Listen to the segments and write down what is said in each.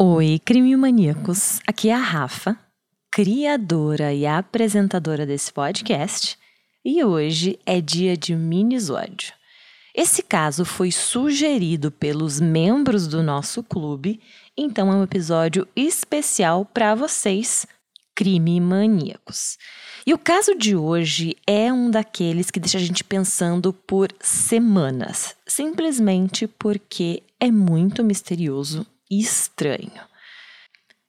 Oi, crime maníacos. Aqui é a Rafa, criadora e apresentadora desse podcast, e hoje é dia de minisódio. Esse caso foi sugerido pelos membros do nosso clube, então é um episódio especial para vocês, crime maníacos. E o caso de hoje é um daqueles que deixa a gente pensando por semanas, simplesmente porque é muito misterioso estranho.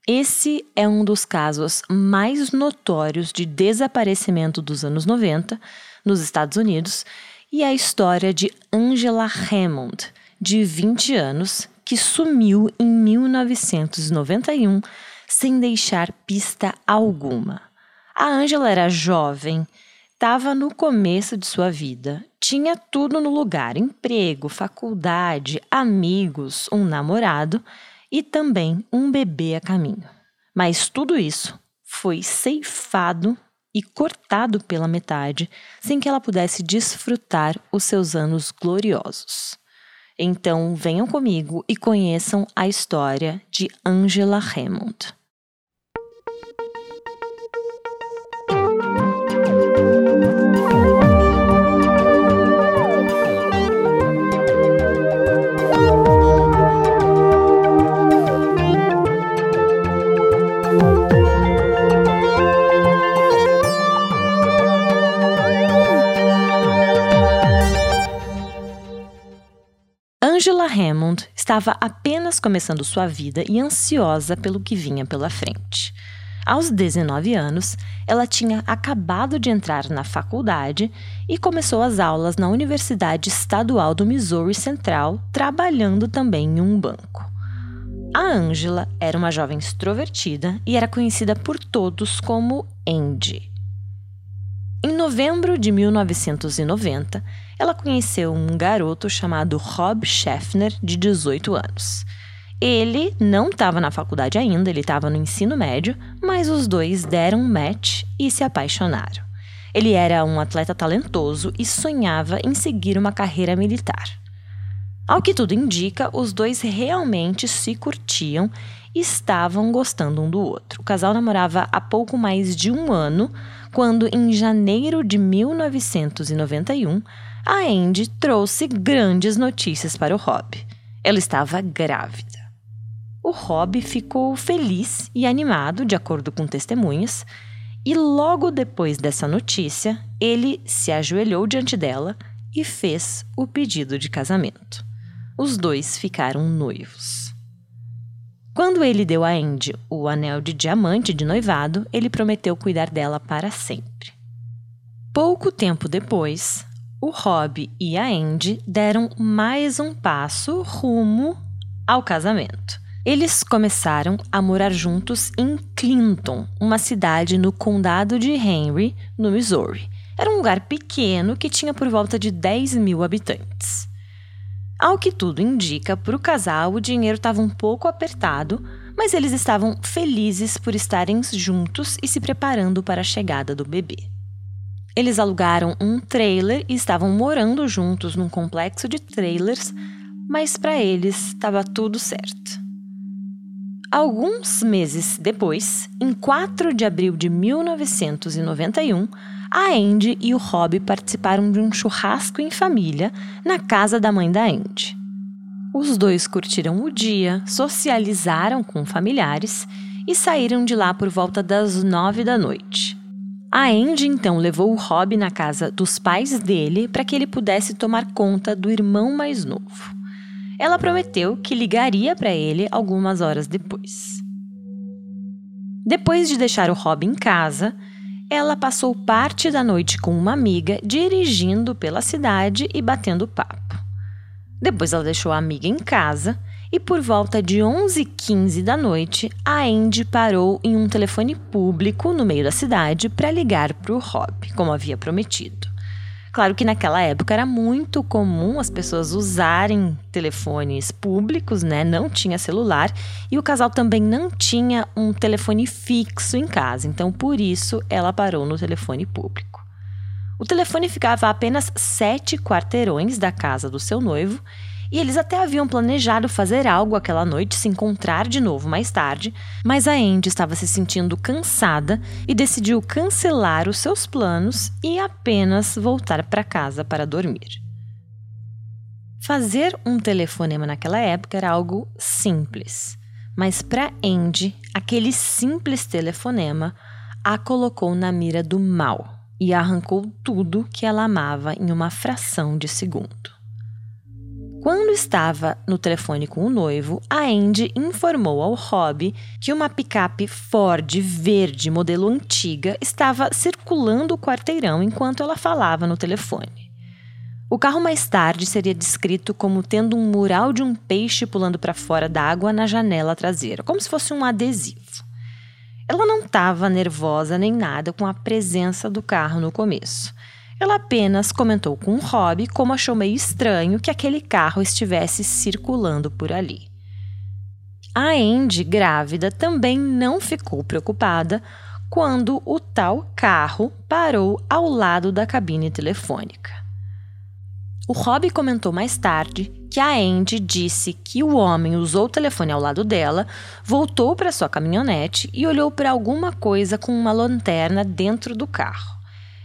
Esse é um dos casos mais notórios de desaparecimento dos anos 90 nos Estados Unidos e é a história de Angela Hammond, de 20 anos, que sumiu em 1991 sem deixar pista alguma. A Angela era jovem, estava no começo de sua vida, tinha tudo no lugar: emprego, faculdade, amigos, um namorado e também um bebê a caminho. Mas tudo isso foi ceifado e cortado pela metade sem que ela pudesse desfrutar os seus anos gloriosos. Então venham comigo e conheçam a história de Angela Hammond. Estava apenas começando sua vida e ansiosa pelo que vinha pela frente. Aos 19 anos, ela tinha acabado de entrar na faculdade e começou as aulas na Universidade Estadual do Missouri Central, trabalhando também em um banco. A Angela era uma jovem extrovertida e era conhecida por todos como Andy. Em novembro de 1990, ela conheceu um garoto chamado Rob Schaffner, de 18 anos. Ele não estava na faculdade ainda, ele estava no ensino médio, mas os dois deram um match e se apaixonaram. Ele era um atleta talentoso e sonhava em seguir uma carreira militar. Ao que tudo indica, os dois realmente se curtiam e estavam gostando um do outro. O casal namorava há pouco mais de um ano, quando, em janeiro de 1991, a Andy trouxe grandes notícias para o Rob. Ela estava grávida. O Rob ficou feliz e animado, de acordo com testemunhas, e logo depois dessa notícia, ele se ajoelhou diante dela e fez o pedido de casamento. Os dois ficaram noivos. Quando ele deu a Andy o anel de diamante de noivado, ele prometeu cuidar dela para sempre. Pouco tempo depois, o Rob e a Andy deram mais um passo rumo ao casamento. Eles começaram a morar juntos em Clinton, uma cidade no condado de Henry, no Missouri. Era um lugar pequeno que tinha por volta de 10 mil habitantes. Ao que tudo indica, para o casal o dinheiro estava um pouco apertado, mas eles estavam felizes por estarem juntos e se preparando para a chegada do bebê. Eles alugaram um trailer e estavam morando juntos num complexo de trailers, mas para eles estava tudo certo. Alguns meses depois, em 4 de abril de 1991, a Andy e o Rob participaram de um churrasco em família na casa da mãe da Andy. Os dois curtiram o dia, socializaram com familiares e saíram de lá por volta das nove da noite. A Andy então levou o Rob na casa dos pais dele para que ele pudesse tomar conta do irmão mais novo. Ela prometeu que ligaria para ele algumas horas depois. Depois de deixar o Rob em casa, ela passou parte da noite com uma amiga dirigindo pela cidade e batendo papo. Depois ela deixou a amiga em casa e por volta de 11h15 da noite, a Andy parou em um telefone público no meio da cidade para ligar para o Rob, como havia prometido. Claro que naquela época era muito comum as pessoas usarem telefones públicos, né? Não tinha celular e o casal também não tinha um telefone fixo em casa, então por isso ela parou no telefone público. O telefone ficava a apenas sete quarteirões da casa do seu noivo e eles até haviam planejado fazer algo aquela noite, se encontrar de novo mais tarde, mas a Andy estava se sentindo cansada e decidiu cancelar os seus planos e apenas voltar para casa para dormir. Fazer um telefonema naquela época era algo simples, mas para Andy, aquele simples telefonema a colocou na mira do mal e arrancou tudo que ela amava em uma fração de segundo. Quando estava no telefone com o noivo, a Andy informou ao Rob que uma picape Ford verde modelo antiga estava circulando o quarteirão enquanto ela falava no telefone. O carro mais tarde seria descrito como tendo um mural de um peixe pulando para fora da água na janela traseira, como se fosse um adesivo. Ela não estava nervosa nem nada com a presença do carro no começo. Ela apenas comentou com o Rob como achou meio estranho que aquele carro estivesse circulando por ali. A Andy, grávida, também não ficou preocupada quando o tal carro parou ao lado da cabine telefônica. O Rob comentou mais tarde que a Andy disse que o homem usou o telefone ao lado dela, voltou para sua caminhonete e olhou para alguma coisa com uma lanterna dentro do carro.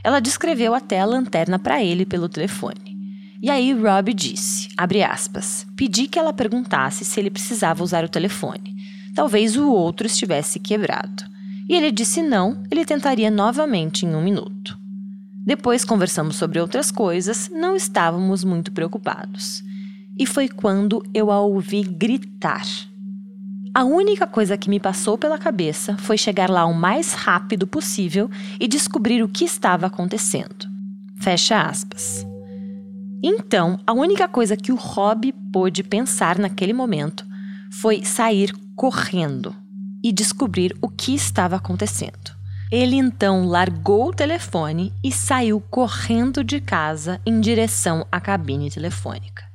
Ela descreveu até a lanterna para ele pelo telefone. E aí Rob disse, aspas, pedi que ela perguntasse se ele precisava usar o telefone. Talvez o outro estivesse quebrado. E ele disse não, ele tentaria novamente em um minuto. Depois conversamos sobre outras coisas, não estávamos muito preocupados. E foi quando eu a ouvi gritar. A única coisa que me passou pela cabeça foi chegar lá o mais rápido possível e descobrir o que estava acontecendo. Fecha aspas. Então, a única coisa que o Rob pôde pensar naquele momento foi sair correndo e descobrir o que estava acontecendo. Ele então largou o telefone e saiu correndo de casa em direção à cabine telefônica.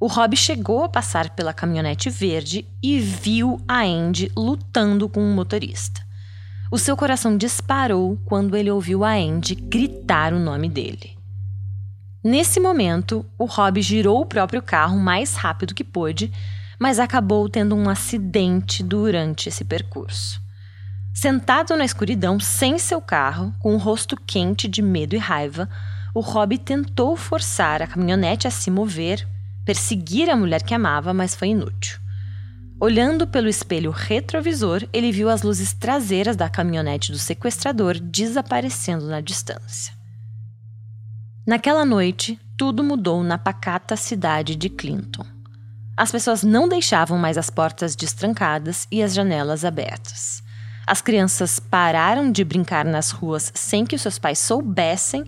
O Rob chegou a passar pela caminhonete verde e viu a Andy lutando com o um motorista. O seu coração disparou quando ele ouviu a Andy gritar o nome dele. Nesse momento, o Rob girou o próprio carro mais rápido que pôde, mas acabou tendo um acidente durante esse percurso. Sentado na escuridão, sem seu carro, com o rosto quente de medo e raiva, o Rob tentou forçar a caminhonete a se mover perseguir a mulher que amava, mas foi inútil. Olhando pelo espelho retrovisor, ele viu as luzes traseiras da caminhonete do sequestrador desaparecendo na distância. Naquela noite, tudo mudou na pacata cidade de Clinton. As pessoas não deixavam mais as portas destrancadas e as janelas abertas. As crianças pararam de brincar nas ruas sem que seus pais soubessem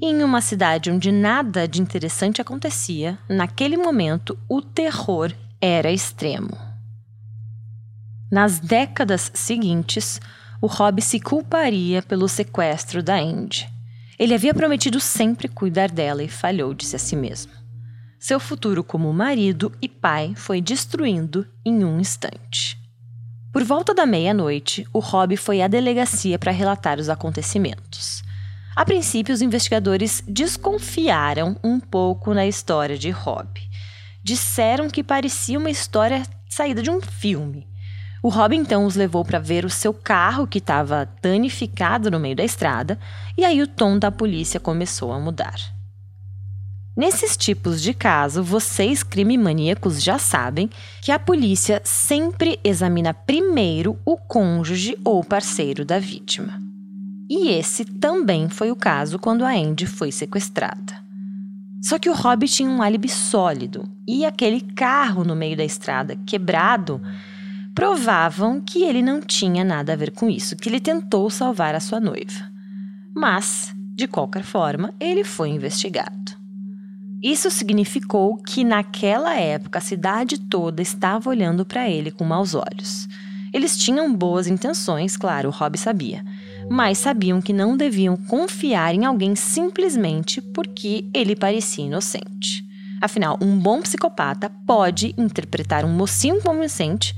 e em uma cidade onde nada de interessante acontecia, naquele momento o terror era extremo. Nas décadas seguintes, o Rob se culparia pelo sequestro da Andy. Ele havia prometido sempre cuidar dela e falhou, disse a si mesmo. Seu futuro como marido e pai foi destruindo em um instante. Por volta da meia-noite, o Rob foi à delegacia para relatar os acontecimentos. A princípio, os investigadores desconfiaram um pouco na história de Rob. Disseram que parecia uma história saída de um filme. O Rob então os levou para ver o seu carro que estava danificado no meio da estrada, e aí o tom da polícia começou a mudar. Nesses tipos de caso, vocês crime maníacos já sabem que a polícia sempre examina primeiro o cônjuge ou parceiro da vítima. E esse também foi o caso quando a Andy foi sequestrada. Só que o Rob tinha um álibi sólido e aquele carro no meio da estrada quebrado provavam que ele não tinha nada a ver com isso, que ele tentou salvar a sua noiva. Mas, de qualquer forma, ele foi investigado. Isso significou que naquela época a cidade toda estava olhando para ele com maus olhos. Eles tinham boas intenções, claro, o Rob sabia mas sabiam que não deviam confiar em alguém simplesmente porque ele parecia inocente. Afinal, um bom psicopata pode interpretar um mocinho como inocente,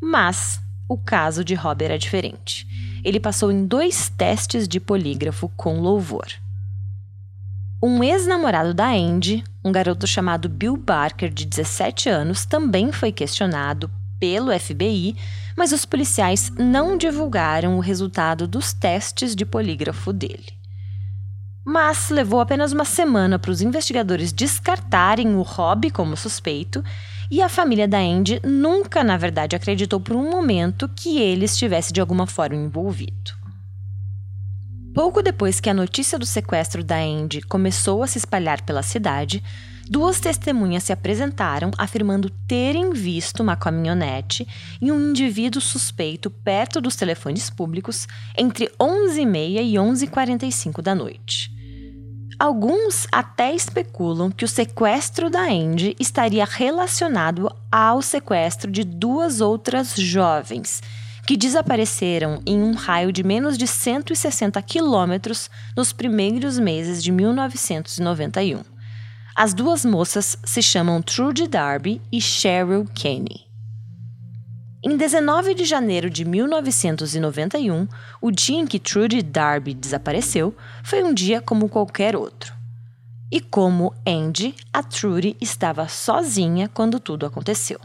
mas o caso de Rob era diferente. Ele passou em dois testes de polígrafo com louvor. Um ex-namorado da Andy, um garoto chamado Bill Barker, de 17 anos, também foi questionado pelo FBI, mas os policiais não divulgaram o resultado dos testes de polígrafo dele. Mas levou apenas uma semana para os investigadores descartarem o Rob como suspeito, e a família da Andy nunca, na verdade, acreditou por um momento que ele estivesse de alguma forma envolvido. Pouco depois que a notícia do sequestro da Andy começou a se espalhar pela cidade, duas testemunhas se apresentaram afirmando terem visto uma caminhonete e um indivíduo suspeito perto dos telefones públicos entre 11h30 e 11h45 da noite. Alguns até especulam que o sequestro da Andy estaria relacionado ao sequestro de duas outras jovens que desapareceram em um raio de menos de 160 quilômetros nos primeiros meses de 1991. As duas moças se chamam Trudy Darby e Cheryl Kenny. Em 19 de janeiro de 1991, o dia em que Trudy Darby desapareceu foi um dia como qualquer outro. E como Andy, a Trudy estava sozinha quando tudo aconteceu.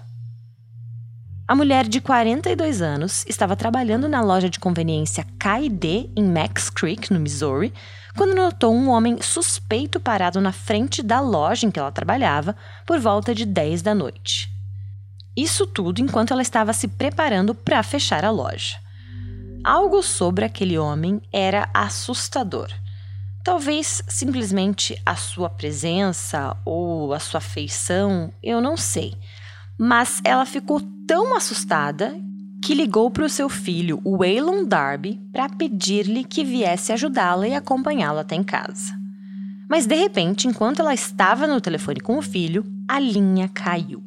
A mulher de 42 anos estava trabalhando na loja de conveniência K&D em Max Creek, no Missouri, quando notou um homem suspeito parado na frente da loja em que ela trabalhava por volta de 10 da noite. Isso tudo enquanto ela estava se preparando para fechar a loja. Algo sobre aquele homem era assustador. Talvez simplesmente a sua presença ou a sua feição, eu não sei. Mas ela ficou tão assustada que ligou para o seu filho, o Waylon Darby, para pedir-lhe que viesse ajudá-la e acompanhá-la até em casa. Mas de repente, enquanto ela estava no telefone com o filho, a linha caiu.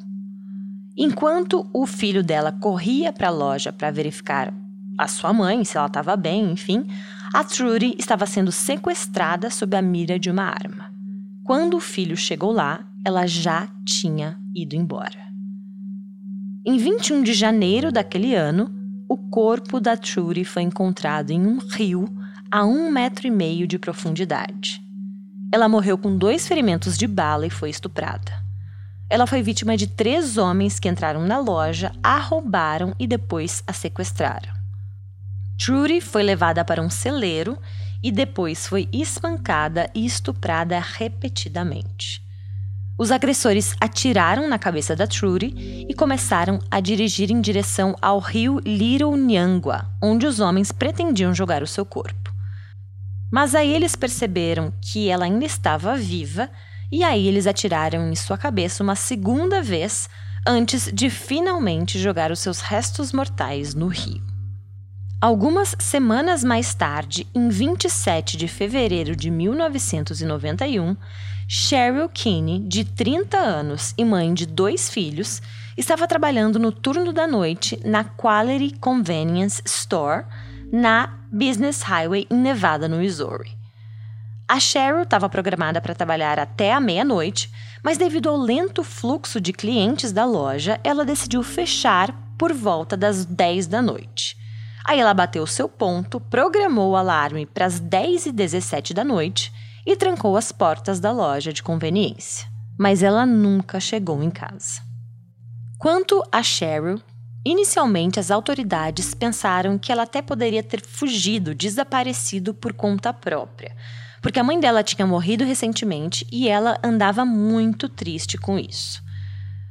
Enquanto o filho dela corria para a loja para verificar a sua mãe, se ela estava bem, enfim, a Trudy estava sendo sequestrada sob a mira de uma arma. Quando o filho chegou lá, ela já tinha ido embora. Em 21 de janeiro daquele ano, o corpo da Trudy foi encontrado em um rio a um metro e meio de profundidade. Ela morreu com dois ferimentos de bala e foi estuprada. Ela foi vítima de três homens que entraram na loja, a roubaram e depois a sequestraram. Trudy foi levada para um celeiro e depois foi espancada e estuprada repetidamente. Os agressores atiraram na cabeça da Trudy e começaram a dirigir em direção ao rio Little Nyangwa, onde os homens pretendiam jogar o seu corpo. Mas aí eles perceberam que ela ainda estava viva e aí eles atiraram em sua cabeça uma segunda vez antes de finalmente jogar os seus restos mortais no rio. Algumas semanas mais tarde, em 27 de fevereiro de 1991, Cheryl Kinney, de 30 anos e mãe de dois filhos, estava trabalhando no turno da noite na Quality Convenience Store na Business Highway em Nevada, no Missouri. A Cheryl estava programada para trabalhar até a meia-noite, mas devido ao lento fluxo de clientes da loja, ela decidiu fechar por volta das 10 da noite. Aí ela bateu seu ponto, programou o alarme para as 10 e 17 da noite e trancou as portas da loja de conveniência. Mas ela nunca chegou em casa. Quanto a Cheryl, inicialmente as autoridades pensaram que ela até poderia ter fugido, desaparecido por conta própria, porque a mãe dela tinha morrido recentemente e ela andava muito triste com isso.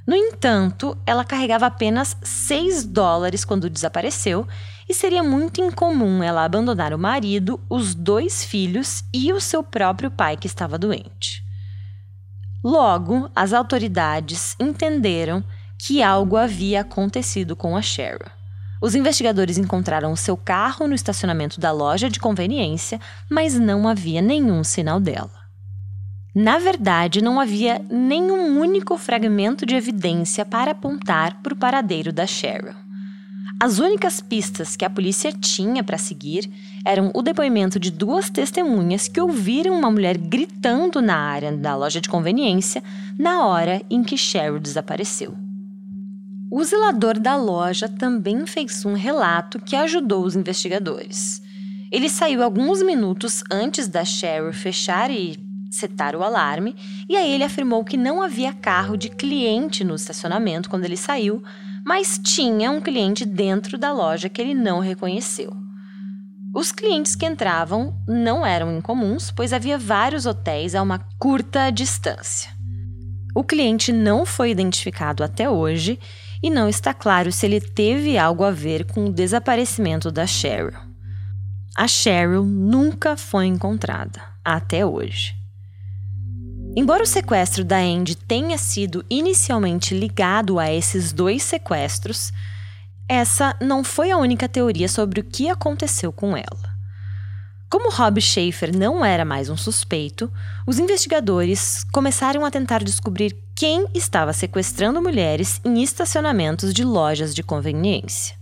No entanto, ela carregava apenas 6 dólares quando desapareceu e seria muito incomum ela abandonar o marido, os dois filhos e o seu próprio pai que estava doente. Logo, as autoridades entenderam que algo havia acontecido com a Cheryl. Os investigadores encontraram o seu carro no estacionamento da loja de conveniência, mas não havia nenhum sinal dela. Na verdade, não havia nenhum único fragmento de evidência para apontar para o paradeiro da Cheryl. As únicas pistas que a polícia tinha para seguir eram o depoimento de duas testemunhas que ouviram uma mulher gritando na área da loja de conveniência na hora em que Cheryl desapareceu. O zelador da loja também fez um relato que ajudou os investigadores. Ele saiu alguns minutos antes da Cheryl fechar e setar o alarme, e aí ele afirmou que não havia carro de cliente no estacionamento quando ele saiu, mas tinha um cliente dentro da loja que ele não reconheceu. Os clientes que entravam não eram incomuns, pois havia vários hotéis a uma curta distância. O cliente não foi identificado até hoje e não está claro se ele teve algo a ver com o desaparecimento da Cheryl. A Cheryl nunca foi encontrada até hoje. Embora o sequestro da Andy tenha sido inicialmente ligado a esses dois sequestros, essa não foi a única teoria sobre o que aconteceu com ela. Como Rob Schaefer não era mais um suspeito, os investigadores começaram a tentar descobrir quem estava sequestrando mulheres em estacionamentos de lojas de conveniência.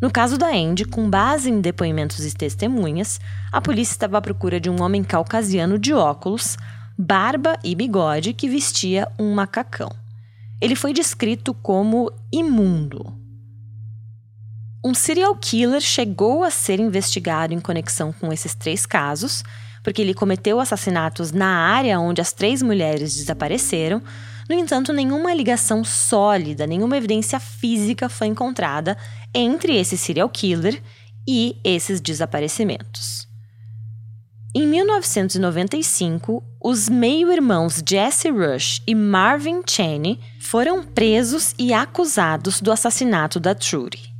No caso da Andy, com base em depoimentos e testemunhas, a polícia estava à procura de um homem caucasiano de óculos, barba e bigode que vestia um macacão. Ele foi descrito como imundo. Um serial killer chegou a ser investigado em conexão com esses três casos, porque ele cometeu assassinatos na área onde as três mulheres desapareceram. No entanto, nenhuma ligação sólida, nenhuma evidência física foi encontrada entre esse serial killer e esses desaparecimentos. Em 1995, os meio-irmãos Jesse Rush e Marvin Cheney foram presos e acusados do assassinato da Trudy.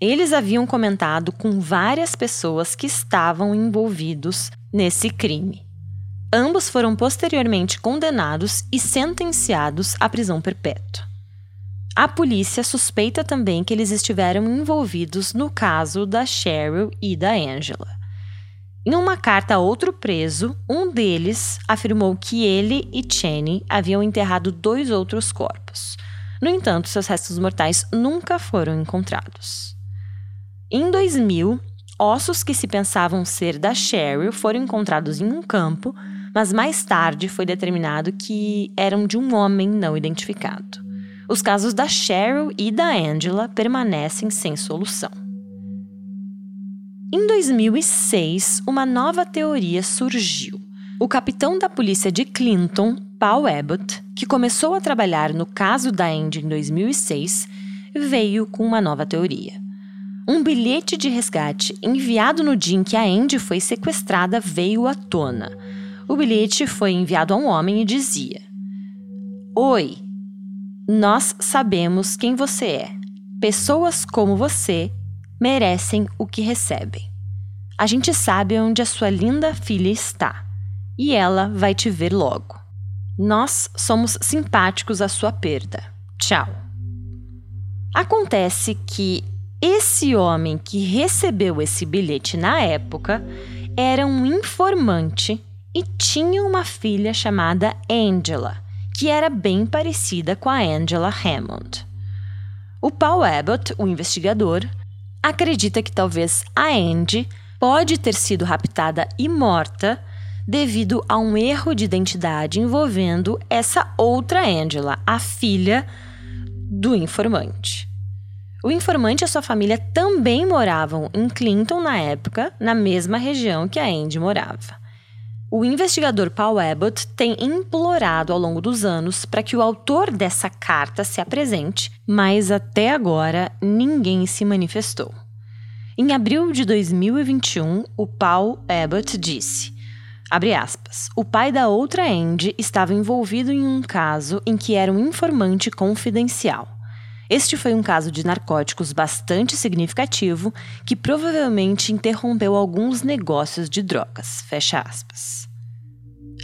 Eles haviam comentado com várias pessoas que estavam envolvidos nesse crime. Ambos foram posteriormente condenados e sentenciados à prisão perpétua. A polícia suspeita também que eles estiveram envolvidos no caso da Cheryl e da Angela. Em uma carta a outro preso, um deles afirmou que ele e Cheney haviam enterrado dois outros corpos. No entanto, seus restos mortais nunca foram encontrados. Em 2000, ossos que se pensavam ser da Cheryl foram encontrados em um campo, mas mais tarde foi determinado que eram de um homem não identificado. Os casos da Cheryl e da Angela permanecem sem solução. Em 2006, uma nova teoria surgiu. O capitão da polícia de Clinton, Paul Abbott, que começou a trabalhar no caso da Andy em 2006, veio com uma nova teoria. Um bilhete de resgate enviado no dia em que a Andy foi sequestrada veio à tona. O bilhete foi enviado a um homem e dizia: Oi, nós sabemos quem você é. Pessoas como você merecem o que recebem. A gente sabe onde a sua linda filha está e ela vai te ver logo. Nós somos simpáticos à sua perda. Tchau. Acontece que esse homem que recebeu esse bilhete na época era um informante e tinha uma filha chamada Angela, que era bem parecida com a Angela Hammond. O Paul Abbott, o investigador, acredita que talvez a Andy pode ter sido raptada e morta devido a um erro de identidade envolvendo essa outra Angela, a filha do informante. O informante e a sua família também moravam em Clinton na época, na mesma região que a Andy morava. O investigador Paul Abbott tem implorado ao longo dos anos para que o autor dessa carta se apresente, mas até agora ninguém se manifestou. Em abril de 2021, o Paul Abbott disse: aspas, o pai da outra Andy estava envolvido em um caso em que era um informante confidencial. Este foi um caso de narcóticos bastante significativo que provavelmente interrompeu alguns negócios de drogas. Fecha aspas.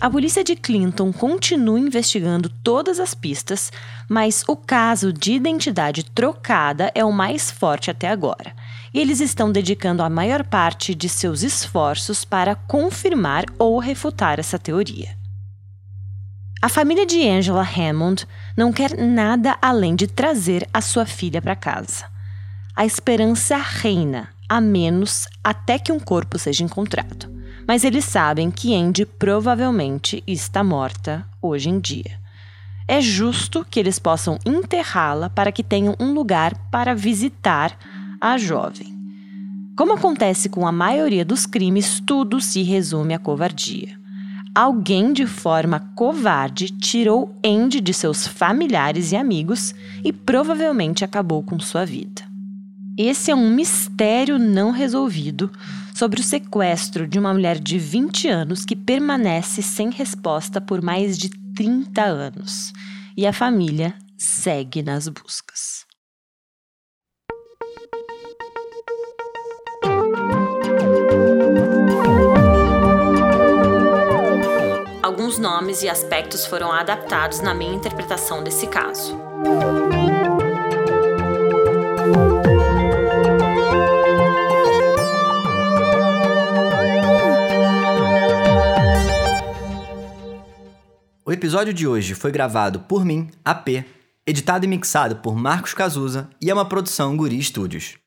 A polícia de Clinton continua investigando todas as pistas, mas o caso de identidade trocada é o mais forte até agora. E eles estão dedicando a maior parte de seus esforços para confirmar ou refutar essa teoria. A família de Angela Hammond não quer nada além de trazer a sua filha para casa. A esperança reina, a menos até que um corpo seja encontrado. Mas eles sabem que Andy provavelmente está morta hoje em dia. É justo que eles possam enterrá-la para que tenham um lugar para visitar a jovem. Como acontece com a maioria dos crimes, tudo se resume à covardia. Alguém de forma covarde tirou Andy de seus familiares e amigos e provavelmente acabou com sua vida. Esse é um mistério não resolvido sobre o sequestro de uma mulher de 20 anos que permanece sem resposta por mais de 30 anos. E a família segue nas buscas. Alguns nomes e aspectos foram adaptados na minha interpretação desse caso. O episódio de hoje foi gravado por mim, AP, editado e mixado por Marcos Cazuza e é uma produção Guri Studios.